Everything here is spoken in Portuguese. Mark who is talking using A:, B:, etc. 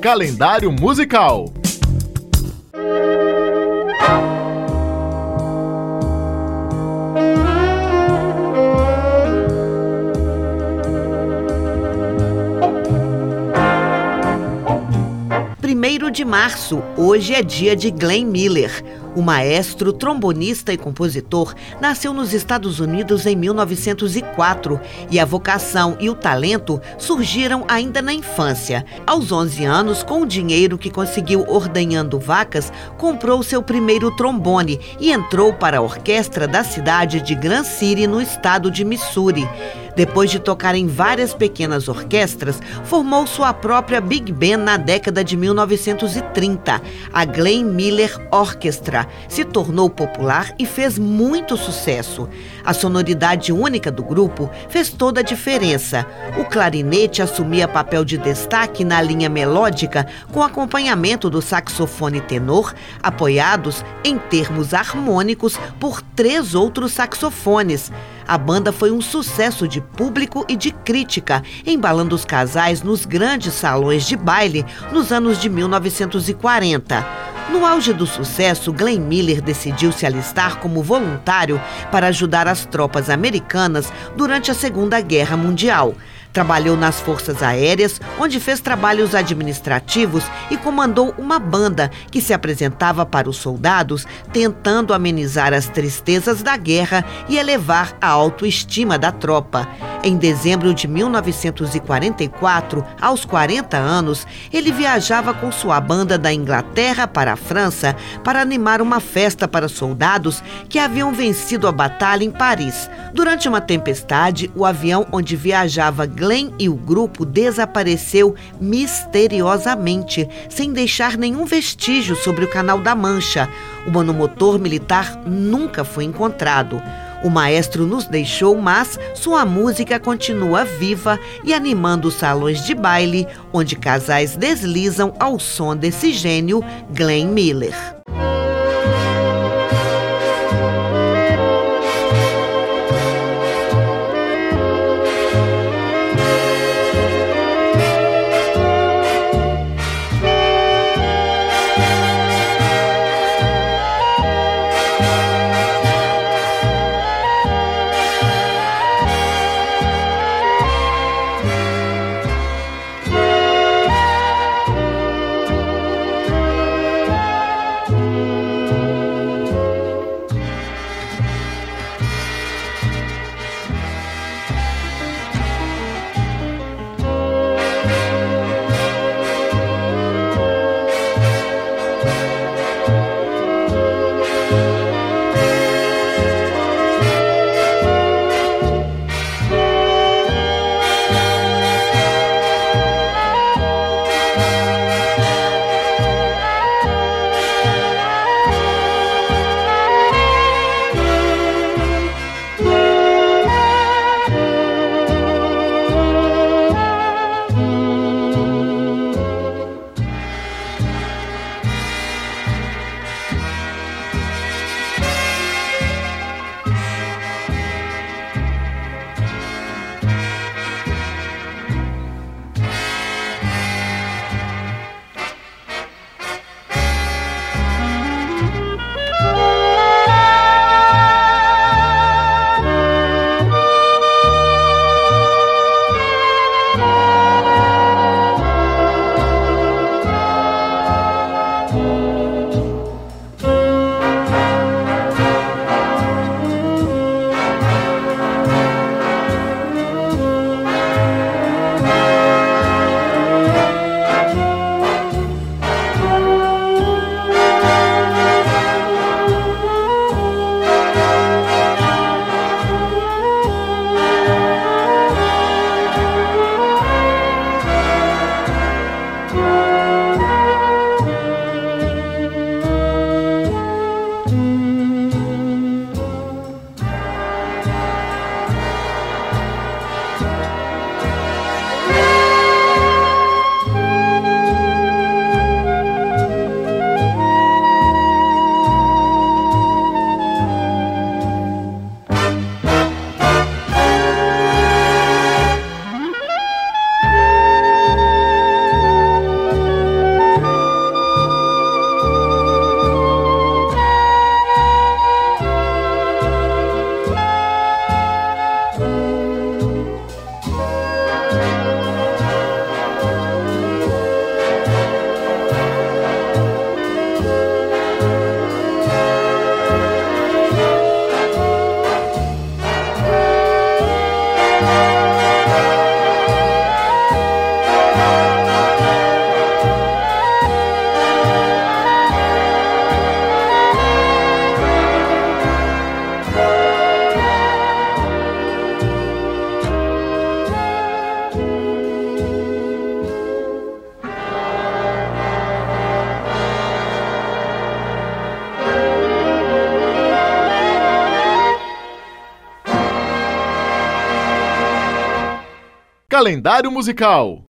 A: calendário musical.
B: Primeiro de março, hoje é dia de Glenn Miller. O maestro, trombonista e compositor nasceu nos Estados Unidos em 1904 e a vocação e o talento surgiram ainda na infância. Aos 11 anos, com o dinheiro que conseguiu ordenhando vacas, comprou seu primeiro trombone e entrou para a orquestra da cidade de Grand City, no estado de Missouri. Depois de tocar em várias pequenas orquestras, formou sua própria Big Band na década de 1930, a Glenn Miller Orchestra. Se tornou popular e fez muito sucesso. A sonoridade única do grupo fez toda a diferença. O clarinete assumia papel de destaque na linha melódica, com acompanhamento do saxofone tenor, apoiados em termos harmônicos por três outros saxofones. A banda foi um sucesso de público e de crítica, embalando os casais nos grandes salões de baile nos anos de 1940. No auge do sucesso, Glenn Miller decidiu se alistar como voluntário para ajudar as tropas americanas durante a Segunda Guerra Mundial. Trabalhou nas Forças Aéreas, onde fez trabalhos administrativos e comandou uma banda que se apresentava para os soldados, tentando amenizar as tristezas da guerra e elevar a autoestima da tropa. Em dezembro de 1944, aos 40 anos, ele viajava com sua banda da Inglaterra para a França para animar uma festa para soldados que haviam vencido a batalha em Paris. Durante uma tempestade, o avião onde viajava Glenn e o grupo desapareceu misteriosamente, sem deixar nenhum vestígio sobre o Canal da Mancha. O monomotor militar nunca foi encontrado. O maestro nos deixou, mas sua música continua viva e animando os salões de baile, onde casais deslizam ao som desse gênio, Glenn Miller.
A: Calendário musical.